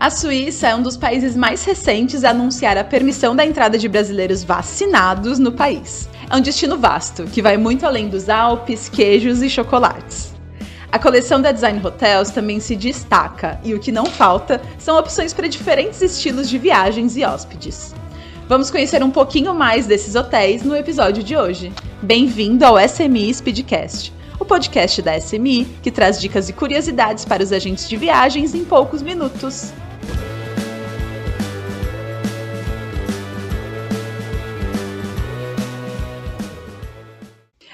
A Suíça é um dos países mais recentes a anunciar a permissão da entrada de brasileiros vacinados no país. É um destino vasto, que vai muito além dos Alpes, queijos e chocolates. A coleção da Design Hotels também se destaca, e o que não falta são opções para diferentes estilos de viagens e hóspedes. Vamos conhecer um pouquinho mais desses hotéis no episódio de hoje. Bem-vindo ao SMI Speedcast, o podcast da SMI que traz dicas e curiosidades para os agentes de viagens em poucos minutos.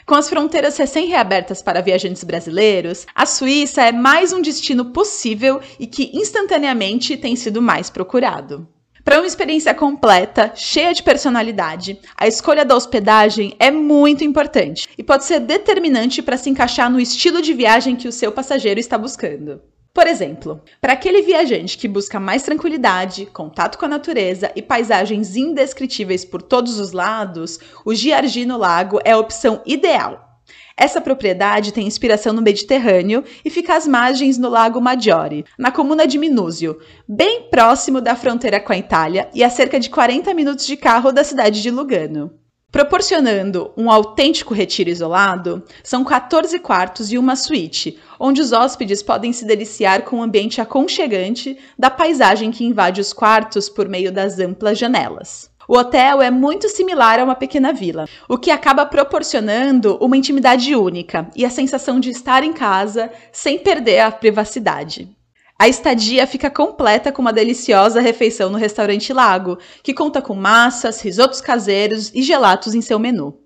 Com as fronteiras recém-reabertas para viajantes brasileiros, a Suíça é mais um destino possível e que instantaneamente tem sido mais procurado. Para uma experiência completa, cheia de personalidade, a escolha da hospedagem é muito importante e pode ser determinante para se encaixar no estilo de viagem que o seu passageiro está buscando. Por exemplo, para aquele viajante que busca mais tranquilidade, contato com a natureza e paisagens indescritíveis por todos os lados, o Giardi no Lago é a opção ideal. Essa propriedade tem inspiração no Mediterrâneo e fica às margens do Lago Maggiore, na comuna de Minusio, bem próximo da fronteira com a Itália e a cerca de 40 minutos de carro da cidade de Lugano. Proporcionando um autêntico retiro isolado, são 14 quartos e uma suíte, onde os hóspedes podem se deliciar com o um ambiente aconchegante da paisagem que invade os quartos por meio das amplas janelas. O hotel é muito similar a uma pequena vila, o que acaba proporcionando uma intimidade única e a sensação de estar em casa sem perder a privacidade. A estadia fica completa com uma deliciosa refeição no restaurante Lago, que conta com massas, risotos caseiros e gelatos em seu menu.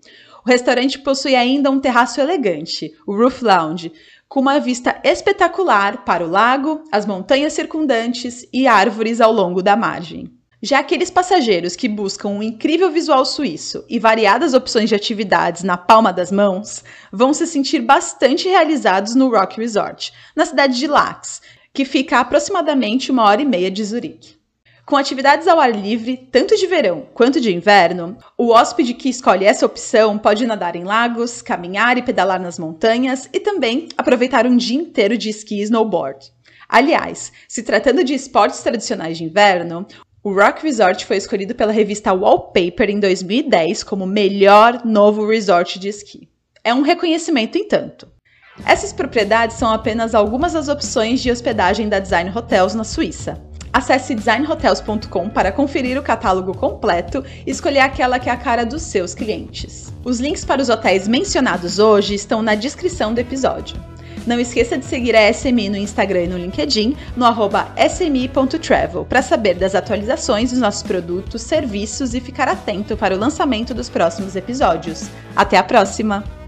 O restaurante possui ainda um terraço elegante, o Roof Lounge, com uma vista espetacular para o lago, as montanhas circundantes e árvores ao longo da margem. Já aqueles passageiros que buscam um incrível visual suíço e variadas opções de atividades na palma das mãos vão se sentir bastante realizados no Rock Resort, na cidade de Lax, que fica a aproximadamente uma hora e meia de Zurique. Com atividades ao ar livre, tanto de verão quanto de inverno, o hóspede que escolhe essa opção pode nadar em lagos, caminhar e pedalar nas montanhas e também aproveitar um dia inteiro de esqui e snowboard. Aliás, se tratando de esportes tradicionais de inverno, o Rock Resort foi escolhido pela revista Wallpaper em 2010 como melhor novo resort de esqui. É um reconhecimento, entanto. Essas propriedades são apenas algumas das opções de hospedagem da Design Hotels na Suíça. Acesse designhotels.com para conferir o catálogo completo e escolher aquela que é a cara dos seus clientes. Os links para os hotéis mencionados hoje estão na descrição do episódio. Não esqueça de seguir a SMI no Instagram e no LinkedIn, no smi.travel, para saber das atualizações dos nossos produtos, serviços e ficar atento para o lançamento dos próximos episódios. Até a próxima!